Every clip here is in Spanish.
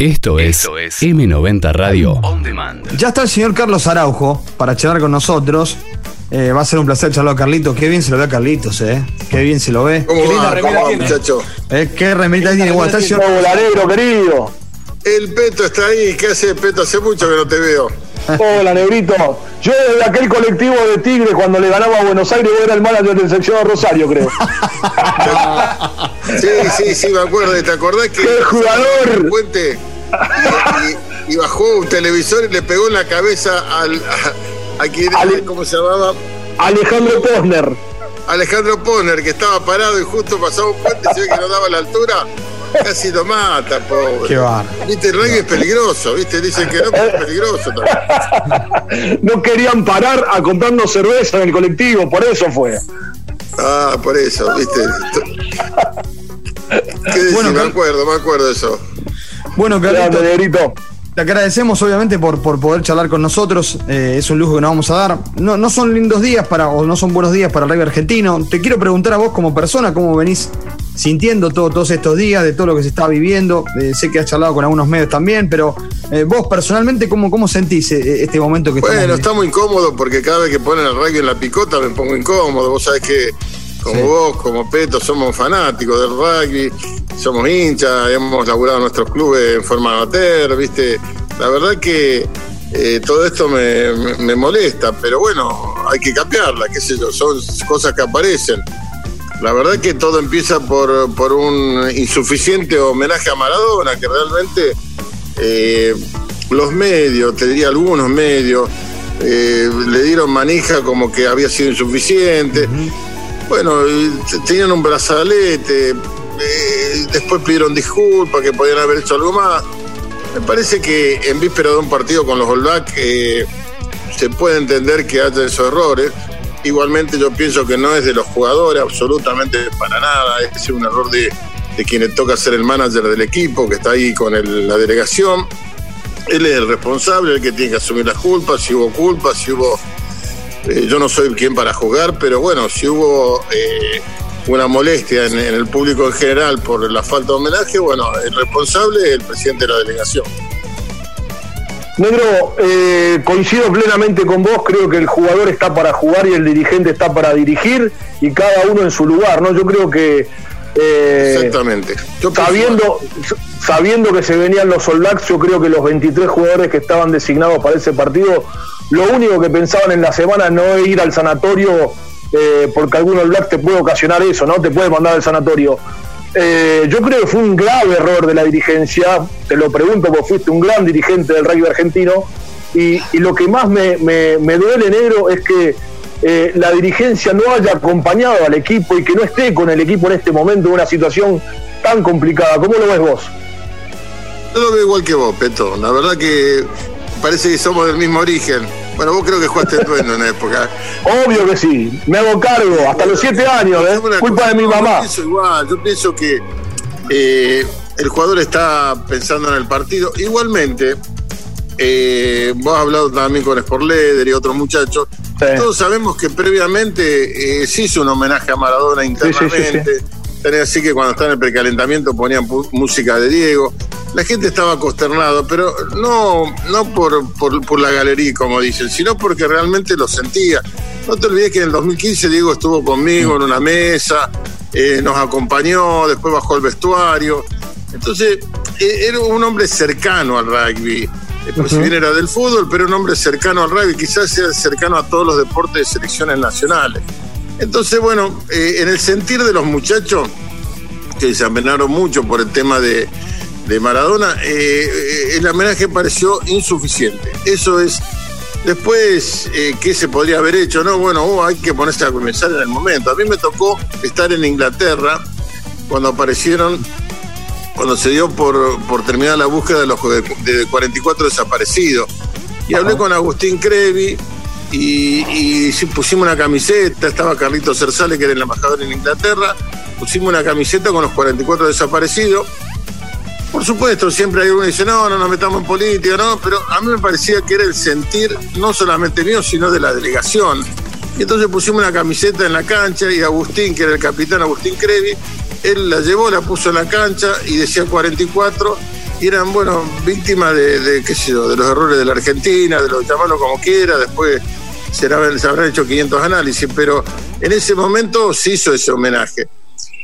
Esto es, M90 Radio On Demand. Ya está el señor Carlos Araujo para charlar con nosotros. Eh, va a ser un placer charlar a Carlitos. Qué bien se lo ve a Carlitos, ¿eh? Qué bien se lo ve. ¿Cómo Qué linda va, remera ¿Cómo va, tiene. muchacho? Eh, qué remerita tiene. Bueno, está el señor- Hola, negro querido. El Peto está ahí. ¿Qué hace Peto? Hace mucho que no te veo. Hola, negrito. Yo desde aquel colectivo de Tigre cuando le ganaba a Buenos Aires, yo era el manager del sección de Rosario, creo. Sí, sí, sí, me acuerdo. ¿Te acordás que ¡Qué jugador! puente y, y- y bajó un televisor y le pegó en la cabeza al a, a quien Ale- ¿cómo se llamaba? Alejandro Posner. Alejandro Poner, que estaba parado y justo pasaba un puente, se ve que no daba la altura, casi lo mata, pobre. Qué bárbaro. Viste, el rugby es peligroso, viste, dicen que no, pero es peligroso también. No querían parar a comprarnos cerveza en el colectivo, por eso fue. Ah, por eso, viste. ¿Qué decís? Bueno, me acuerdo, me acuerdo de eso. Bueno, Grande, Carlitos, negrito. te agradecemos obviamente por, por poder charlar con nosotros. Eh, es un lujo que nos vamos a dar. No, no son lindos días para, o no son buenos días para el rugby argentino. Te quiero preguntar a vos como persona cómo venís sintiendo todo- todos estos días, de todo lo que se está viviendo. Eh, sé que has charlado con algunos medios también, pero eh, vos personalmente, ¿cómo, cómo sentís eh, este momento que estamos Bueno, viviendo? está muy incómodo porque cada vez que ponen el rugby en la picota me pongo incómodo. Vos sabés que como Sí. vos, como Peto, somos fanáticos del rugby, somos hinchas, hemos laburado nuestros clubes en forma amateur, ¿viste? La verdad que eh, todo esto me, me- me molesta, pero bueno, hay que cambiarla, qué sé yo, son cosas que aparecen. La verdad que todo empieza por, por un insuficiente homenaje a Maradona, que realmente eh, los medios, te diría algunos medios, eh, le dieron manija como que había sido insuficiente. Bueno, tenían un brazalete, eh, después pidieron disculpas, que podían haber hecho algo más. Me parece que en víspera de un partido con los All Black se puede entender que haya esos errores. Igualmente yo pienso que no es de los jugadores, absolutamente para nada, es un error de, de quien toca ser el manager del equipo, que está ahí con la delegación. Él es el responsable, el que tiene que asumir las culpas, si hubo culpas, si hubo... eh, yo no soy quien para jugar, pero bueno, si hubo eh, una molestia en el público en general por la falta de homenaje, bueno, el responsable es el presidente de la delegación. Negro, eh, coincido plenamente con vos, creo que el jugador está para jugar y el dirigente está para dirigir y cada uno en su lugar, ¿no? Yo creo que eh, Exactamente. Yo sabiendo, sabiendo que se venían los All Blacks, yo creo que los 23 jugadores que estaban designados para ese partido, lo único que pensaban en la semana no es ir al sanatorio, eh, porque algún All Black te puede ocasionar eso, ¿no? Te puede mandar al sanatorio. Eh, yo creo que fue un grave error de la dirigencia, te lo pregunto porque fuiste un gran dirigente del rugby argentino, y, y lo que más me, me- duele, negro, es que eh, la dirigencia no haya acompañado al equipo y que no esté con el equipo en este momento en una situación tan complicada. ¿Cómo lo ves vos? Yo lo veo igual que vos, Peto. La verdad que parece que somos del mismo origen. Bueno, vos creo que jugaste en Duendo en una época. Obvio que sí, me hago cargo, hasta los siete años, ¿eh? Culpa de mi mamá. Yo pienso igual, yo pienso que eh, el jugador está pensando en el partido. Igualmente, eh, vos has hablado también con Sport Leader y otros muchachos. Sí. Todos sabemos que previamente eh, se hizo un homenaje a Maradona sí, sí, Tenés así que cuando estaba en el precalentamiento ponían música de Diego. La gente estaba consternada, pero no, no por, por, por la galería, como dicen, sino porque realmente lo sentía. No te olvides que en el 2015 Diego estuvo conmigo en una mesa, eh, nos acompañó, después bajó al vestuario. Entonces, eh, era un hombre cercano al rugby. Eh, pues Si bien era del fútbol, pero un hombre cercano al rugby, quizás sea cercano a todos los deportes de selecciones nacionales. Entonces, bueno, eh, en el sentir de los muchachos, que se amenaron mucho por el tema de, de Maradona, eh, eh, el homenaje pareció insuficiente. Eso es. Después, eh, ¿qué se podría haber hecho? No, bueno, oh, hay que ponerse a comenzar en el momento. A mí me tocó estar en Inglaterra cuando aparecieron, cuando se dio por, por terminar la búsqueda de los de, de 44 desaparecidos. Y hablé con Agustín Crevi y, y pusimos una camiseta, estaba Carlito Cersale, que era el embajador en Inglaterra, pusimos una camiseta con los 44 desaparecidos. Por supuesto, siempre hay uno que dice, no, no nos metamos en política, no, pero a mí me parecía que era el sentir no solamente mío, sino de la delegación. Y entonces pusimos una camiseta en la cancha y Agustín, que era el capitán Agustín Crevi, él la llevó, la puso en la cancha y decía 44 y eran, bueno, víctimas de, qué sé yo, de los errores de la Argentina, de los llamarlo como quiera, después se, habrán hecho 500 análisis, pero en ese momento se hizo ese homenaje.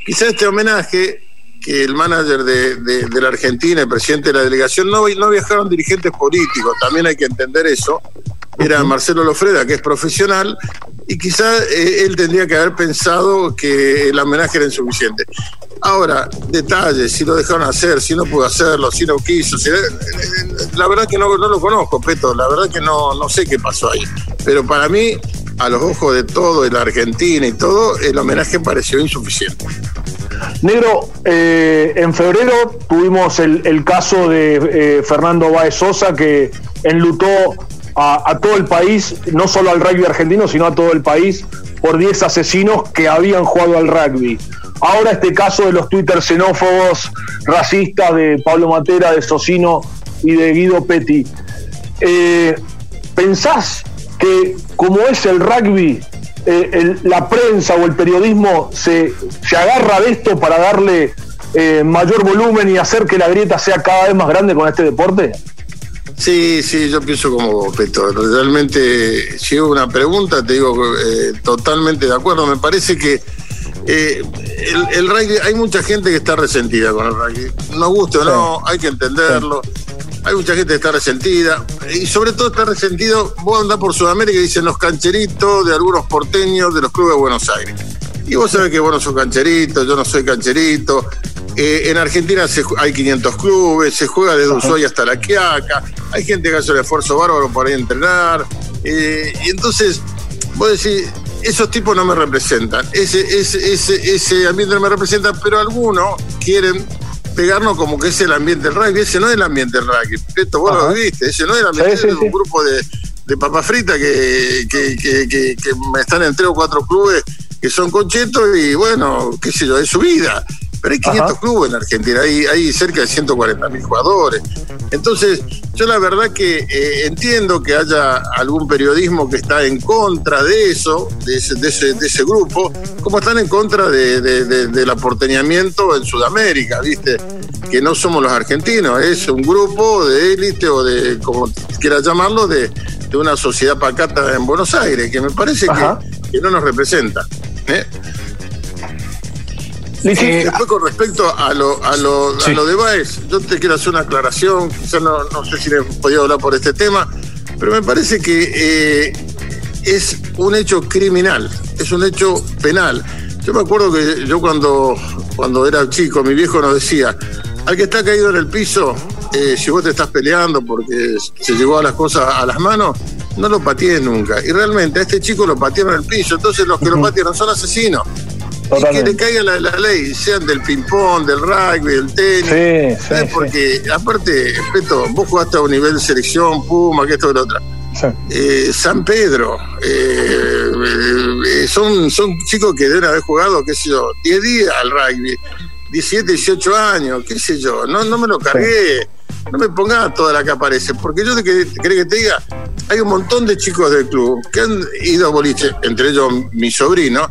Quizá este homenaje que el manager de, la Argentina, el presidente de la delegación, no, no viajaron dirigentes políticos, también hay que entender eso. Era Marcelo Lofreda, que es profesional, y quizá eh, él tendría que haber pensado que el homenaje era insuficiente. Ahora, detalles, si lo dejaron hacer, si no pudo hacerlo, si no quiso. Eh, eh, la verdad que no, no lo conozco, Peto, la verdad que no, no sé qué pasó ahí. Pero para mí, a los ojos de todo, de la Argentina y todo, el homenaje pareció insuficiente. Negro, eh, en febrero tuvimos el, caso de Fernando Baez Sosa que enlutó a, todo el país, no solo al rugby argentino, sino a todo el país, por 10 asesinos que habían jugado al rugby. Ahora este caso de los Twitter xenófobos, racistas de Pablo Matera, de Socino y de Guido Petti. Eh, ¿Pensás que como es el rugby, eh, la prensa o el periodismo se, se, agarra de esto para darle eh, mayor volumen y hacer que la grieta sea cada vez más grande con este deporte? Sí, sí, yo pienso como Peto. Realmente, si hubo una pregunta, te digo eh, totalmente de acuerdo. Me parece que el, rugby, hay mucha gente que está resentida con el rugby. No guste o no, hay que entenderlo. Hay mucha gente que está resentida y sobre todo está resentido, vos andás por Sudamérica y dicen los cancheritos de algunos porteños de los clubes de Buenos Aires. Y vos sabés que vos no sos cancherito, yo no soy cancherito. Eh, en Argentina hay 500 clubes, se juega desde Ushuaia hasta La Quiaca, hay gente que hace el esfuerzo bárbaro para ir a entrenar. Eh, y entonces, vos decís, esos tipos no me representan, ese, ese, ese, ese ambiente no me representa, pero algunos quieren pegarnos como que es el ambiente del rugby. Ese no es el ambiente del rugby. Esto vos lo viste. Ese no es el ambiente de un grupo de, de papas fritas que, que, que, que, están en tres o cuatro clubes que son conchetos y bueno, qué sé yo, es su vida. Pero hay 500 clubes en Argentina, hay, hay cerca de 140 mil jugadores. Entonces, yo la verdad que eh, entiendo que haya algún periodismo que está en contra de eso, de ese, de ese, de ese grupo, como están en contra de, del aporteñamiento en Sudamérica, ¿viste? Que no somos los argentinos, es un grupo de élite o de, como quieras llamarlo, de, una sociedad pacata en Buenos Aires, que me parece que, que, no nos representa. ¿eh? Eh, después con respecto a lo, a lo, a lo de Baez, yo te quiero hacer una aclaración, quizás no, no sé si he podido hablar por este tema, pero me parece que eh, es un hecho criminal, es un hecho penal. Yo me acuerdo que yo cuando, cuando era chico, mi viejo nos decía, al que está caído en el piso, eh, si vos te estás peleando porque se llegó a las cosas a las manos, no lo patees nunca. Y realmente a este chico lo patearon en el piso, entonces los que lo patearon son asesinos y que le caiga la, ley, sean del ping-pong, del rugby, del tenis. Sí, sí, Porque, aparte, respeto, vos jugaste a un nivel de selección, Puma, que esto que lo otro. Eh, San Pedro, eh, eh, son, son chicos que deben haber jugado, qué sé yo, 10 días al rugby, 17, 18 años, qué sé yo, no, no me lo cargué, no me pongas toda la que aparece, porque yo te querés que te diga, hay un montón de chicos del club que han ido a boliche, entre ellos mi sobrino,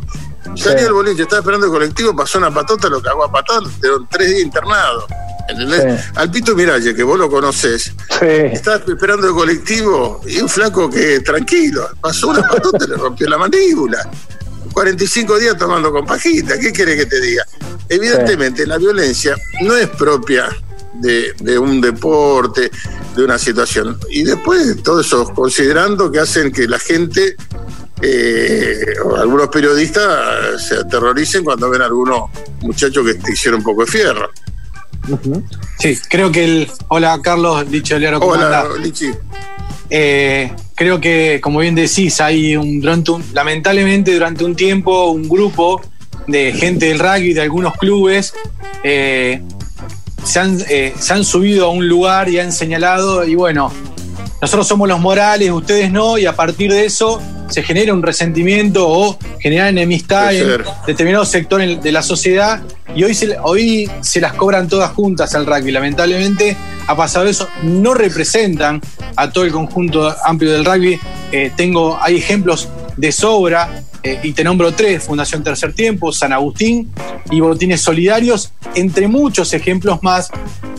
Salió el boliche, estaba esperando el colectivo, pasó una patota, lo cagó a patada, quedó tres días internado. ¿Entendés? Al Pito Miralle, que vos lo conocés, estaba esperando el colectivo y un flaco que tranquilo, pasó una patota y le rompió la mandíbula. 45 días tomando con pajita, ¿qué quiere que te diga? Evidentemente, la violencia no es propia de, de, un deporte, de una situación. Y después, todo eso, considerando que hacen que la gente eh, algunos periodistas se aterroricen cuando ven a algunos muchachos que te hicieron un poco de fierro. Sí, creo que el. Hola, Carlos, Lichi Oliaro, Hola, Lichi. Eh, creo que, como bien decís, hay un, durante lamentablemente durante un tiempo un grupo de gente del rugby de algunos clubes eh, se, han, se han subido a un lugar y han señalado, y bueno, nosotros somos los morales, ustedes no, y a partir de eso se genera un resentimiento o genera enemistad en determinados sectores de la sociedad y hoy se, hoy se las cobran todas juntas al rugby. Lamentablemente ha pasado eso, no representan a todo el conjunto amplio del rugby. Eh, tengo, hay ejemplos de sobra eh, y te nombro tres, Fundación Tercer Tiempo, San Agustín y Botines Solidarios, entre muchos ejemplos más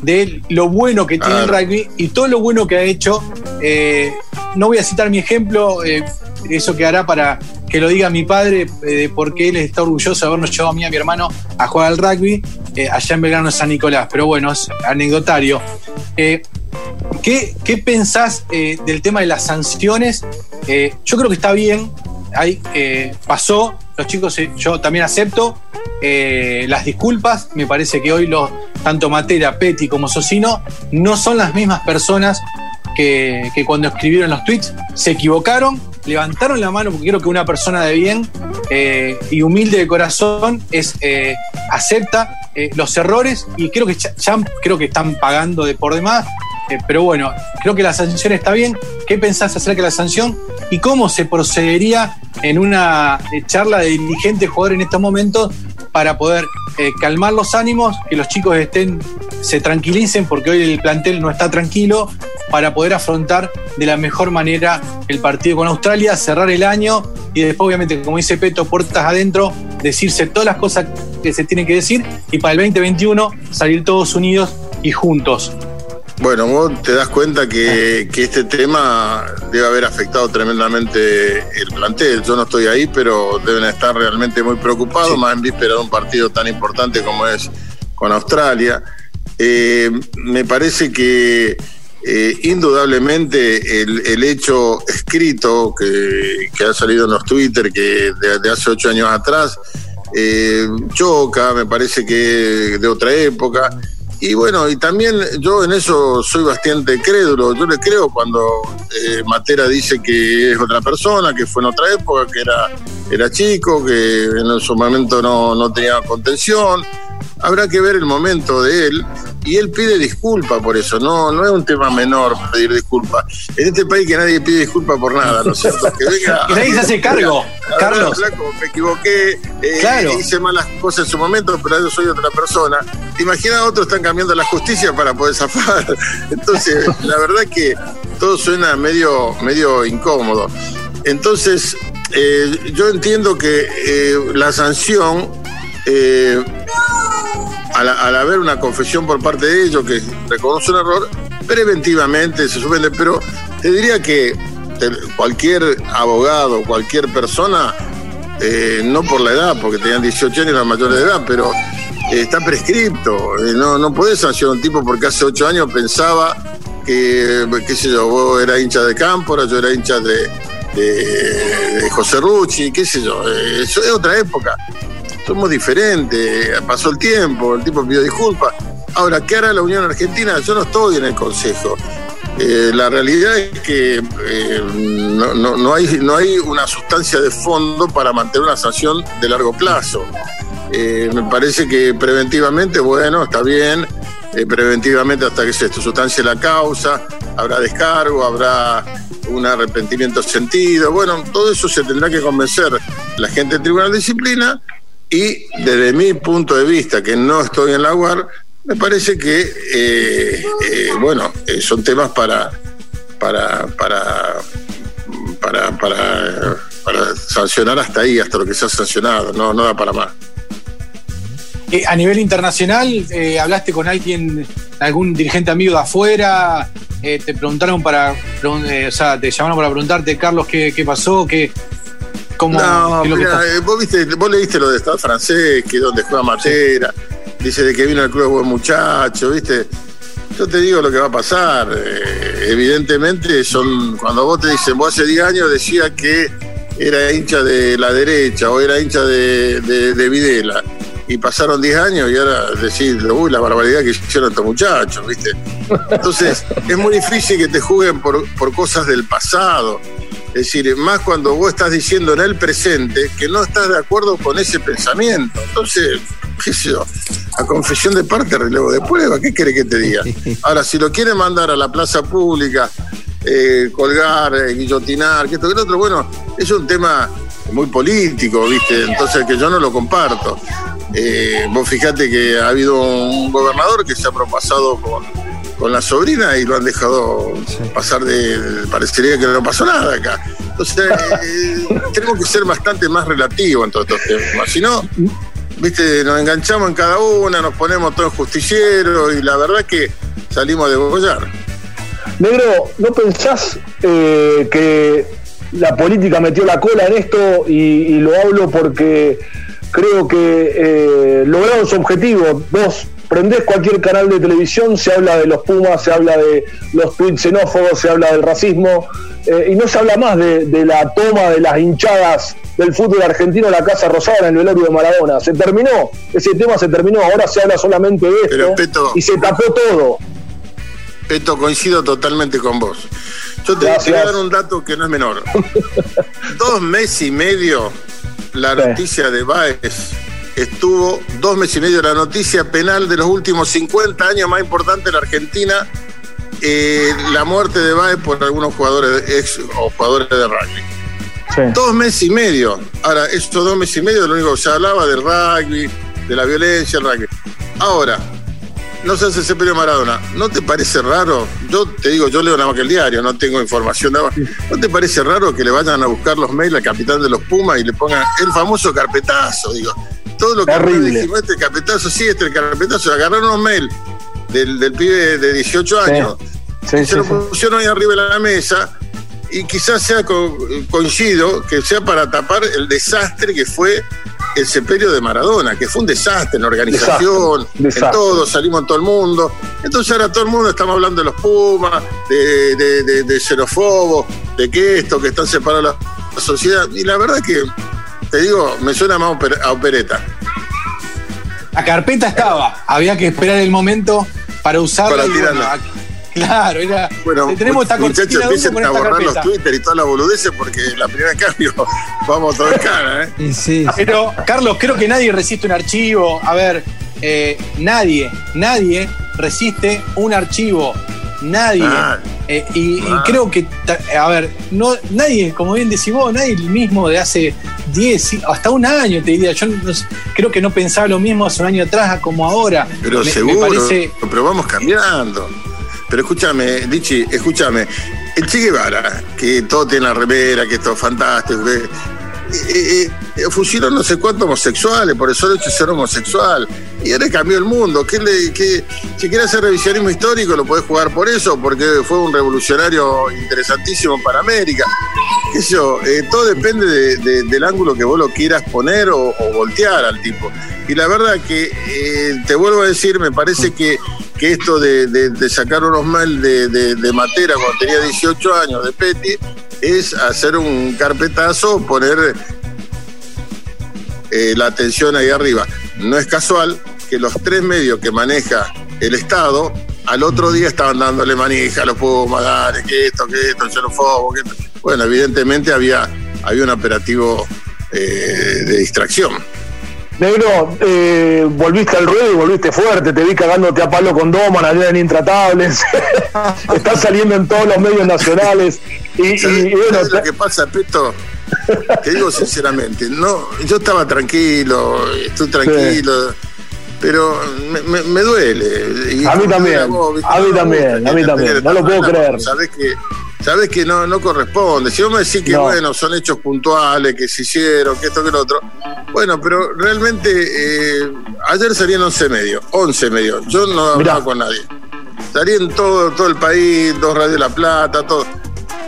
de lo bueno que tiene el rugby y todo lo bueno que ha hecho. Eh, no voy a citar mi ejemplo, eh, eso quedará para que lo diga mi padre, eh, porque él está orgulloso de habernos llevado a mí y a mi hermano a jugar al rugby allá en Belgrano San Nicolás. Pero bueno, es anecdotario. ¿qué, ¿qué, pensás del tema de las sanciones? yo creo que está bien, ahí pasó, los chicos, yo también acepto las disculpas, me parece que hoy los, tanto Matera, Petty como Socino no son las mismas personas que, cuando escribieron los tweets se equivocaron, levantaron la mano, porque creo que una persona de bien eh, y humilde de corazón es eh, acepta eh, los errores y creo que creo que están pagando de por demás. pero bueno, creo que la sanción está bien. ¿Qué pensás acerca de la sanción y cómo se procedería en una charla de dirigente jugador en estos momentos para poder calmar los ánimos, que los chicos estén, se tranquilicen, porque hoy el plantel no está tranquilo para poder afrontar de la mejor manera el partido con Australia, cerrar el año y después, obviamente, como dice Peto, puertas adentro, decirse todas las cosas que se tienen que decir y para el 2021 salir todos unidos y juntos. Bueno, vos te das cuenta que, este tema debe haber afectado tremendamente el plantel. Yo no estoy ahí, pero deben estar realmente muy preocupados, más en víspera de un partido tan importante como es con Australia. Eh, me parece que eh, indudablemente el, hecho escrito que, ha salido en los Twitter que de, hace ocho años atrás eh, choca, me parece que de otra época. Y bueno, y también yo en eso soy bastante crédulo. Yo le creo cuando eh, Matera dice que es otra persona, que fue en otra época, que era, era chico, que en su momento no, no tenía contención. Habrá que ver el momento de él y él pide disculpa por eso, no, no es un tema menor pedir disculpas. En este país que nadie pide disculpa por nada, ¿no es cierto? Que venga. nadie se hace cargo, Carlos. me equivoqué, eh, hice malas cosas en su momento, pero yo soy otra persona. ¿Te imaginas otros están cambiando la justicia para poder zafar? Entonces, la verdad que todo suena medio, medio incómodo. Entonces, eh, yo entiendo que eh, la sanción al, haber una confesión por parte de ellos que reconoce un error, preventivamente se suspende. Pero te diría que cualquier abogado, cualquier persona, eh, no por la edad, porque tenían 18 años la mayor de edad, pero eh, está prescripto. Eh, no, no podés sancionar a un tipo porque hace 8 años pensaba que, qué sé yo, vos eras hincha de Cámpora, yo era hincha de, de, José Rucci, qué sé yo. eso es otra época somos diferentes, pasó el tiempo, el tipo pidió disculpas. Ahora, ¿qué hará la Unión Argentina? Yo no estoy en el Consejo. Eh, la realidad es que eh, no, hay, no hay una sustancia de fondo para mantener una sanción de largo plazo. Eh, me parece que preventivamente, bueno, está bien, preventivamente hasta que se sustancia la causa, habrá descargo, habrá un arrepentimiento sentido, bueno, todo eso se tendrá que convencer la gente del Tribunal de Disciplina y desde mi punto de vista, que no estoy en la UAR, me parece que, eh, eh, bueno, eh, son temas para, para, para, para, para, sancionar hasta ahí, hasta lo que se ha sancionado, no, no da para más. a nivel internacional, ¿hablaste con alguien, algún dirigente amigo de afuera? ¿Te preguntaron para, o sea, te llamaron para preguntarte, Carlos, qué, qué pasó? ¿Qué, no, mira, eh, vos, viste, vos leíste lo de Estado francés, que es donde juega Matera, dice de que vino al club buen muchacho, ¿viste? Yo te digo lo que va a pasar. Eh, evidentemente, son cuando vos te dicen, vos hace 10 años decía que era hincha de la derecha o era hincha de, de, Videla. Y pasaron 10 años y ahora decís, uy, la barbaridad que hicieron estos muchachos, ¿viste? Entonces, es muy difícil que te juguen por, por cosas del pasado. Es decir, más cuando vos estás diciendo en el presente que no estás de acuerdo con ese pensamiento. Entonces, qué sé yo, a confesión de parte, relevo de prueba, ¿qué quiere que te diga? Ahora, si lo quiere mandar a la plaza pública, eh, colgar, eh, guillotinar, que esto, que lo otro, bueno, es un tema muy político, ¿viste? Entonces, que yo no lo comparto. Eh, vos fijate que ha habido un gobernador que se ha propasado con con la sobrina y lo han dejado pasar de. Parecería que no pasó nada acá. Entonces, eh, tenemos que ser bastante más relativos en todos estos temas. Si no, viste, nos enganchamos en cada una, nos ponemos todos justicieros y la verdad que salimos de bollar. Negro, ¿no pensás eh, que la política metió la cola en esto? Y, y lo hablo porque creo que eh, lograron su objetivo. Vos prendés cualquier canal de televisión, se habla de los Pumas, se habla de los tweets xenófobos, se habla del racismo, eh, y no se habla más de, de la toma de las hinchadas del fútbol argentino a la Casa Rosada en el velorio de Maradona. Se terminó, ese tema se terminó, ahora se habla solamente de esto Peto- y se tapó todo. Peto, coincido totalmente con vos. Yo te, Gracias. voy a dar un dato que no es menor. dos meses y medio la Sí. noticia de Baez estuvo, dos meses y medio la noticia penal de los últimos 50 años más importante de la Argentina, eh, la muerte de Baez por algunos jugadores, de- ex o jugadores de rugby. Sí. Dos meses y medio. Ahora, estos dos meses y medio, lo único que se hablaba del rugby, de la violencia, el rugby. Ahora, no se hace sepelio Maradona. ¿No te parece raro? Yo te digo, yo leo nada más que el diario, no tengo información de abajo. ¿No te parece raro que le vayan a buscar los mails al capitán de los Pumas y le pongan el famoso carpetazo? Digo, todo lo que Terrible. dijimos, este carpetazo, sí, este carpetazo, agarraron unos mails del, del pibe de 18 años Sí, se lo pusieron ahí arriba de la mesa y quizás sea co- coincido que sea para tapar el desastre que fue el sepelio de Maradona, que fue un desastre en la organización, Desastre, desastre. en todo, salimos en todo el mundo. Entonces ahora todo el mundo estamos hablando de los Pumas, de, de, de, de xenofobos, de que esto, que están separados la, la sociedad. Y la verdad que, te digo, me suena más a oper- a opereta. La carpeta estaba, había que esperar el momento para usarla. Para bueno, tirarla. aquí- claro, era. Bueno, tenemos esta muchachos, empiecen a borrar los. Twitter y todas las boludeces porque la primera cambio vamos todo en cara, ¿eh? Y sí, Pero, Carlos, creo que nadie resiste un archivo. A ver, eh, nadie, nadie resiste un archivo. Nadie. Ah. Eh, y, y creo que, a ver, no, nadie, como bien decís vos, nadie el mismo de hace 10, hasta un año, te diría. Yo no creo que no pensaba lo mismo hace un año atrás como ahora. Pero Me- me seguro, parece- pero vamos cambiando. Pero escúchame, Lichi, escúchame. El Che Guevara, que todo tiene la remera, que esto es fantástico, que, eh, fusiló no sé cuántos homosexuales, por eso el hecho ser homosexual. Y ahora cambió el mundo. ¿Qué si quiere hacer revisionismo histórico, lo podés jugar por eso, porque fue un revolucionario interesantísimo para América. Qué eh, todo depende de- de- del ángulo que vos lo quieras poner o, voltear al tipo. Y la verdad que, eh, te vuelvo a decir, me parece que, que esto de, sacar unos mal de Matera cuando tenía 18 años, de Petty, es hacer un carpetazo, poner eh, la atención ahí arriba. No es casual que los tres medios que maneja el Estado al otro día estaban dándole manija a los Pumas, dale, que esto, que esto, xenófobo, que esto. Bueno, evidentemente había, había un operativo eh, de distracción. Negro, eh, volviste al ruedo y volviste fuerte, te vi cagándote a palo con Doman, allá en Intratables, estás saliendo en todos los medios nacionales y, ¿Sabes, bueno, sabes lo que pasa, Peto? Te digo sinceramente, no, yo estaba tranquilo, estoy tranquilo, pero me, me- me duele. Y A mí también, a mí también, a mí también, no lo puedo creer. Sabés que, sabés que no, no corresponde. Si vos me decís que No. bueno, son hechos puntuales, que se hicieron, que esto, que lo otro. Bueno, pero realmente eh, ayer salían 11 medios, 11 medios. Yo no hablaba Mirá. con nadie. Salí en todo, todo el país, dos Radio La Plata, todo.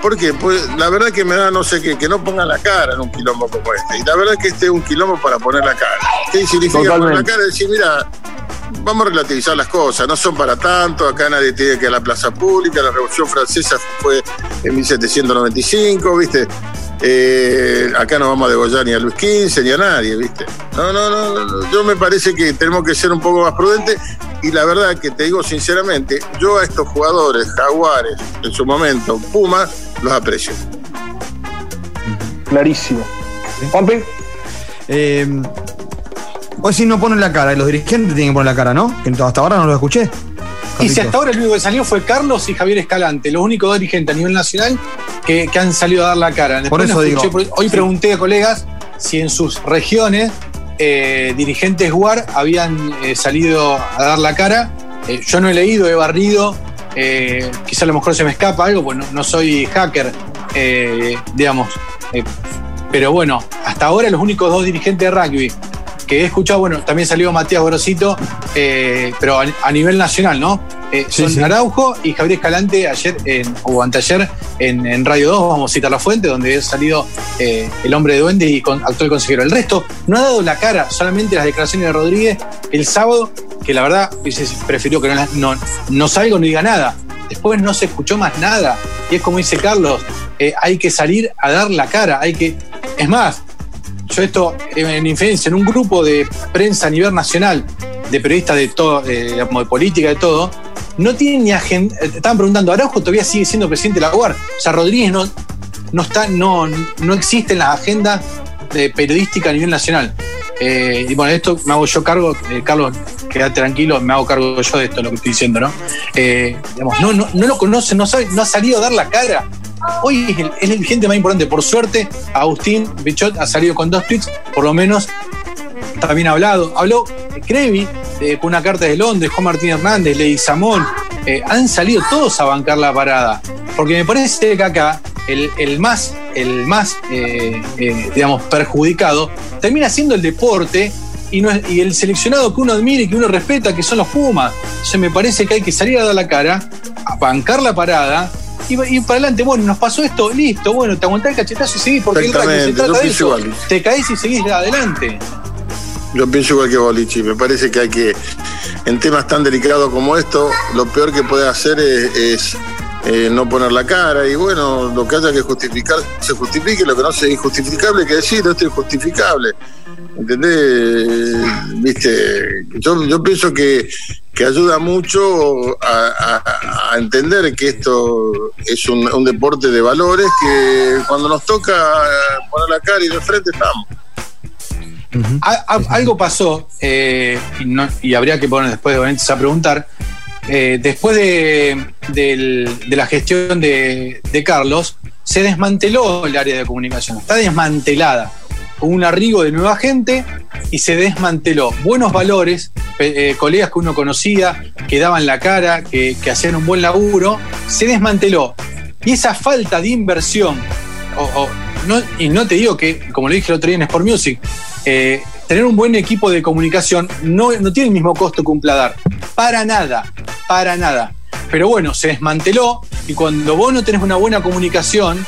¿Por qué? Pues la verdad que me da no sé qué, que no pongan la cara en un quilombo como este. Y la verdad que este es un quilombo para poner la cara. ¿Qué significa poner la cara? Decir, mira, vamos a relativizar las cosas, no son para tanto, acá nadie tiene que ir a la plaza pública, la Revolución Francesa fue en 1795, ¿viste? Eh, acá no vamos a degollar ni a Luis XV ni a nadie, ¿viste? No, no, no, no, yo me parece que tenemos que ser un poco más prudentes y la verdad que te digo sinceramente, yo a estos jugadores, Jaguares, en su momento, Puma, los aprecio. clarísimo. Juanpi, Eh, vos decís no ponen la cara, y los dirigentes tienen que poner la cara, ¿no? Que hasta ahora no lo escuché. Y si hasta ahora el único que salió fue Carlos y Javier Escalante, los únicos dos dirigentes a nivel nacional que, que han salido a dar la cara. Después Por eso digo. hoy Sí. pregunté a colegas si en sus regiones eh, dirigentes GUAR habían eh, salido a dar la cara. Eh, yo no he leído, he barrido, quizá a lo mejor se me escapa algo, pues no, no soy hacker, digamos. Pero bueno, hasta ahora los únicos dos dirigentes de rugby que he escuchado, bueno, también salió Matías Gorosito, eh, pero a, nivel nacional, ¿no? Eh, Sí, son sí. Araujo y Javier Escalante ayer en- o anteayer en, en Radio 2, vamos a citar la fuente, donde ha salido eh, el hombre de duende y con, actual consejero. El resto no ha dado la cara, solamente las declaraciones de Rodríguez el sábado, que la verdad preferido que no, no, no salga ni diga nada. Después no se escuchó más nada. Y es como dice Carlos, eh, hay que salir a dar la cara, hay que... Es más, yo esto en inferencia, en un grupo de prensa a nivel nacional, de periodistas de todo, de, política, de todo, no tienen ni agenda. Estaban preguntando, Araujo todavía sigue siendo presidente de la UAR. O sea, Rodríguez no, no está, no, no existe en las agendas de periodística a nivel nacional. Eh, y bueno, esto me hago yo cargo, eh, Carlos, quédate tranquilo, me hago cargo yo de esto, lo que estoy diciendo, ¿no? Eh, digamos, no, no, no lo conoce, no sabe, no ha salido a dar la cara. Hoy es el, dirigente más importante. Por suerte, Agustín Bichot ha salido con dos tweets, por lo menos también ha hablado. Habló Crevi con una carta de Londres, Juan Martín Hernández, Ley Samón. eh, han salido todos a bancar la parada. Porque me parece que acá el, más, el más eh, eh, digamos, perjudicado termina siendo el deporte y, no es- el seleccionado que uno admira y que uno respeta, que son los Pumas. Entonces me parece que hay que salir a dar la cara, a bancar la parada. Y y para adelante, bueno, nos pasó esto, listo, bueno, te aguantás el cachetazo y seguís, porque el rugby se trata de pienso eso. igual. Te caes y seguís adelante. Yo pienso igual que Bolichi, me parece que hay que, en temas tan delicados como esto, lo peor que puede hacer es, es, eh, no poner la cara y bueno, lo que haya que justificar se justifique, lo que no sea injustificable hay que decir, esto es injustificable. ¿Entendés? Viste, yo, yo pienso que, que ayuda mucho a, a- a entender que esto es un, un deporte de valores que cuando nos toca poner la cara y de frente estamos. A- a- algo pasó, eh, y, no- y habría que poner después obviamente a preguntar. eh, después de, del- de la gestión de, de Carlos, se desmanteló el área de comunicación. Está desmantelada. Un arribo de nueva gente y se desmanteló. Buenos valores, eh, colegas que uno conocía, que daban la cara, que, hacían un buen laburo, se desmanteló. Y esa falta de inversión, o- no- y no te digo que, como le dije el otro día en Sport Music, eh, tener un buen equipo de comunicación no, no tiene el mismo costo que un Pladar. Para nada, para nada. Pero bueno, se desmanteló y cuando vos no tenés una buena comunicación,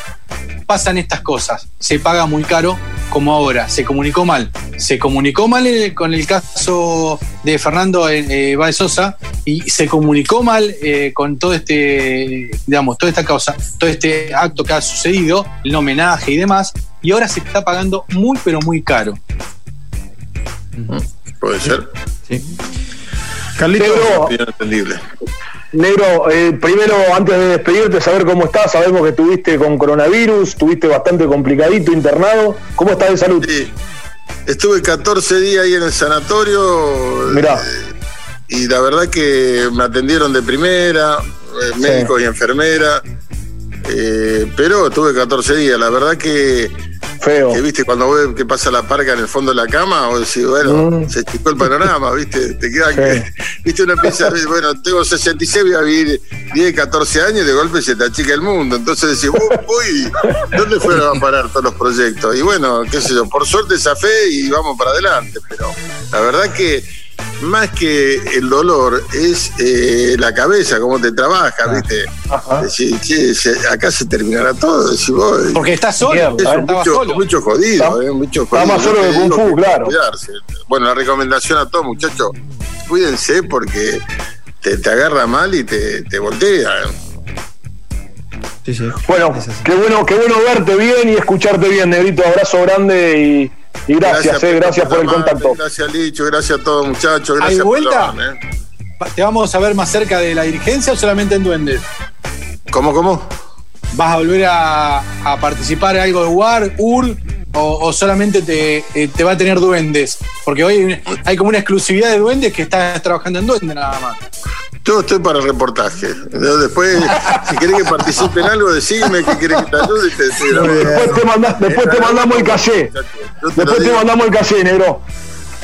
pasan estas cosas. Se paga muy caro como ahora. Se comunicó mal. Se comunicó mal eh, con el caso de Fernando eh, Sosa y se comunicó mal eh, con todo este, digamos, toda esta causa, todo este acto que ha sucedido, el homenaje y demás, y ahora se está pagando muy, pero muy caro. Puede ser. Carlitos, Bien entendible. Negro, eh, primero, antes de despedirte, saber cómo estás. Sabemos que estuviste con coronavirus, estuviste bastante complicadito, internado. ¿Cómo estás de salud? Sí. Estuve 14 días ahí en el sanatorio. Mirá. eh, y la verdad que me atendieron de primera, eh, Sí. médicos y enfermeras. eh, pero estuve 14 días. La verdad que, Feo. que, viste, cuando ves que pasa la parca en el fondo de la cama, o decís, bueno, Mm. se achicó el panorama, viste, te queda Sí. que, viste, uno empieza, bueno, tengo 66, voy a vivir 10, 14 años y de golpe se te achica el mundo. Entonces decís, uy, uy, ¿dónde fueron a parar todos los proyectos? Y bueno, qué sé yo, por suerte esa fe y vamos para adelante, pero la verdad que más que el dolor es eh, la cabeza, cómo te trabaja, viste. Se- acá se terminará todo, decís vos. Porque estás solo, Es un mucho, solo. mucho jodido, Está- eh, mucho está jodido. más solo que Kung Fu, que claro. cuidarse. Bueno, la recomendación a todos, muchachos, cuídense porque te, te agarra mal y te, te voltea. sí, sí. Bueno, qué bueno, qué bueno verte bien y escucharte bien, Negrito. Abrazo grande y, y gracias, eh, gracias por el contacto. Gracias, Licho, gracias a todos, muchachos. ¿Hay Gracias por vuelta? eh. ¿Te vamos a ver más cerca de la dirigencia o solamente en Duendes? ¿Cómo, cómo? ¿Vas a volver a, a participar en algo de UAR, UR o, o solamente te, eh, te va a tener Duendes? Porque hoy hay como una exclusividad de Duendes que estás trabajando en Duendes nada más. Yo estoy para el reportaje. Después, si querés que participe en algo, decime que querés que te ayude te grabando. Después te, manda- después te mandamos el caché. Te Después te mandamos el caché, negro.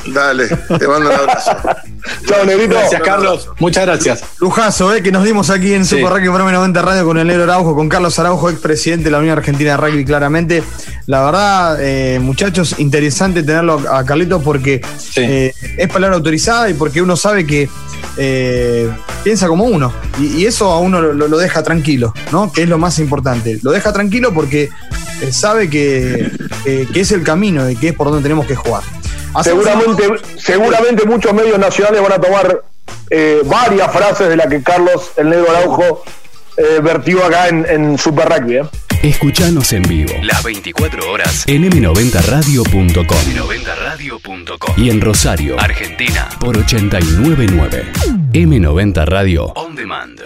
Dale, te mando un abrazo. Chao, Negrito. Gracias, Carlos. Muchas gracias. Lujazo, eh, que nos dimos aquí en Sí. Super Rugby por 90 Radio con el Negro Araujo, con Carlos Araujo, expresidente de la Unión Argentina de Rugby, claramente. La verdad, eh, muchachos, interesante tenerlo a Carlitos porque eh, es palabra autorizada y porque uno sabe que eh, piensa como uno. Y, y eso a uno lo, lo deja tranquilo, ¿no? Que es lo más importante. Lo deja tranquilo porque eh, sabe que, que- que es el camino y que es por donde tenemos que jugar. Seguramente, seguramente muchos medios nacionales van a tomar eh, varias frases de las que Carlos el Negro Araujo eh, vertió acá en, en Super Rugby. ¿eh? Escuchanos en vivo. Las 24 horas. En m90radio.com m90radio.com y en Rosario, Argentina. Por 899 M90 Radio. On Demand.